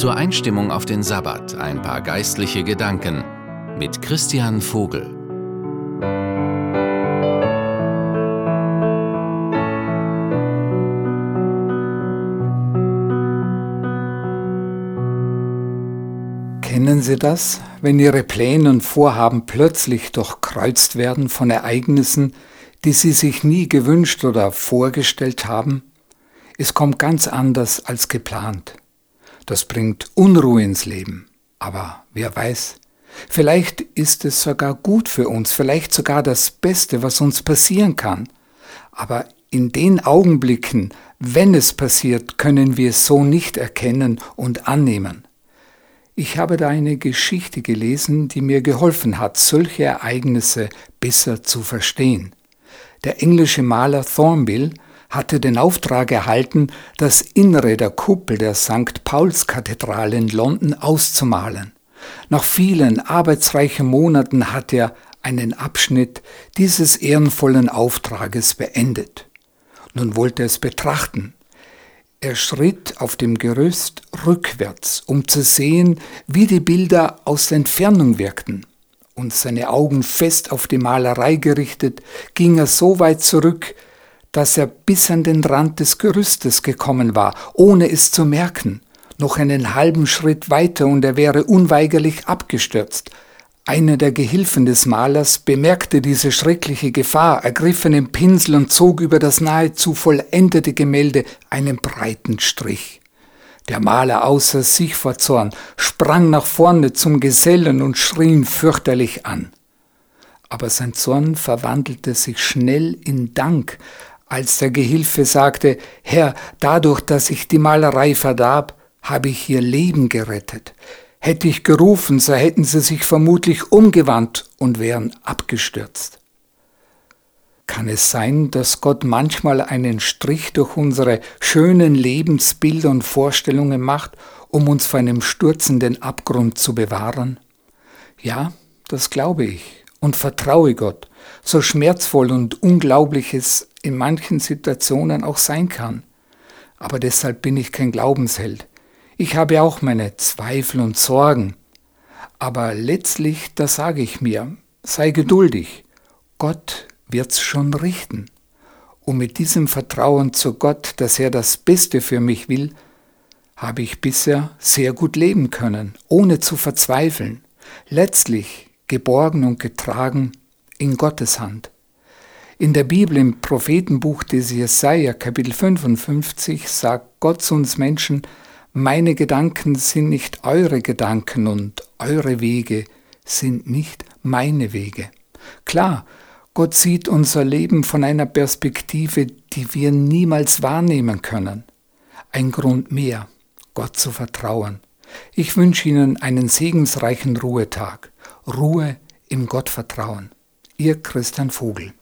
Zur Einstimmung auf den Sabbat ein paar geistliche Gedanken mit Christian Vogel. Kennen Sie das, wenn Ihre Pläne und Vorhaben plötzlich durchkreuzt werden von Ereignissen, die Sie sich nie gewünscht oder vorgestellt haben? Es kommt ganz anders als geplant. Das bringt Unruhe ins Leben. Aber wer weiß, vielleicht ist es sogar gut für uns, vielleicht sogar das Beste, was uns passieren kann. Aber in den Augenblicken, wenn es passiert, können wir es so nicht erkennen und annehmen. Ich habe da eine Geschichte gelesen, die mir geholfen hat, solche Ereignisse besser zu verstehen. Der englische Maler Thornbill hatte den Auftrag erhalten, das Innere der Kuppel der St. Paulskathedrale in London auszumalen. Nach vielen arbeitsreichen Monaten hat er einen Abschnitt dieses ehrenvollen Auftrages beendet. Nun wollte er es betrachten. Er schritt auf dem Gerüst rückwärts, um zu sehen, wie die Bilder aus Entfernung wirkten. Und seine Augen fest auf die Malerei gerichtet, ging er so weit zurück, dass er bis an den Rand des Gerüstes gekommen war, ohne es zu merken. Noch einen halben Schritt weiter und er wäre unweigerlich abgestürzt. Einer der Gehilfen des Malers bemerkte diese schreckliche Gefahr, ergriff einen Pinsel und zog über das nahezu vollendete Gemälde einen breiten Strich. Der Maler außer sich vor Zorn sprang nach vorne zum Gesellen und schrie ihn fürchterlich an. Aber sein Zorn verwandelte sich schnell in Dank, als der Gehilfe sagte, Herr, dadurch, dass ich die Malerei verdarb, habe ich ihr Leben gerettet. Hätte ich gerufen, so hätten sie sich vermutlich umgewandt und wären abgestürzt. Kann es sein, dass Gott manchmal einen Strich durch unsere schönen Lebensbilder und Vorstellungen macht, um uns vor einem stürzenden Abgrund zu bewahren? Ja, das glaube ich und vertraue Gott, so schmerzvoll und unglaublich es in manchen Situationen auch sein kann. Aber deshalb bin ich kein Glaubensheld. Ich habe auch meine Zweifel und Sorgen. Aber letztlich, da sage ich mir, sei geduldig. Gott wird's schon richten. Und mit diesem Vertrauen zu Gott, dass er das Beste für mich will, habe ich bisher sehr gut leben können, ohne zu verzweifeln. Letztlich geborgen und getragen in Gottes Hand. In der Bibel im Prophetenbuch des Jesaja, Kapitel 55, sagt Gott zu uns Menschen, meine Gedanken sind nicht eure Gedanken und eure Wege sind nicht meine Wege. Klar, Gott sieht unser Leben von einer Perspektive, die wir niemals wahrnehmen können. Ein Grund mehr, Gott zu vertrauen. Ich wünsche Ihnen einen segensreichen Ruhetag. Ruhe im Gottvertrauen. Ihr Christian Vogel.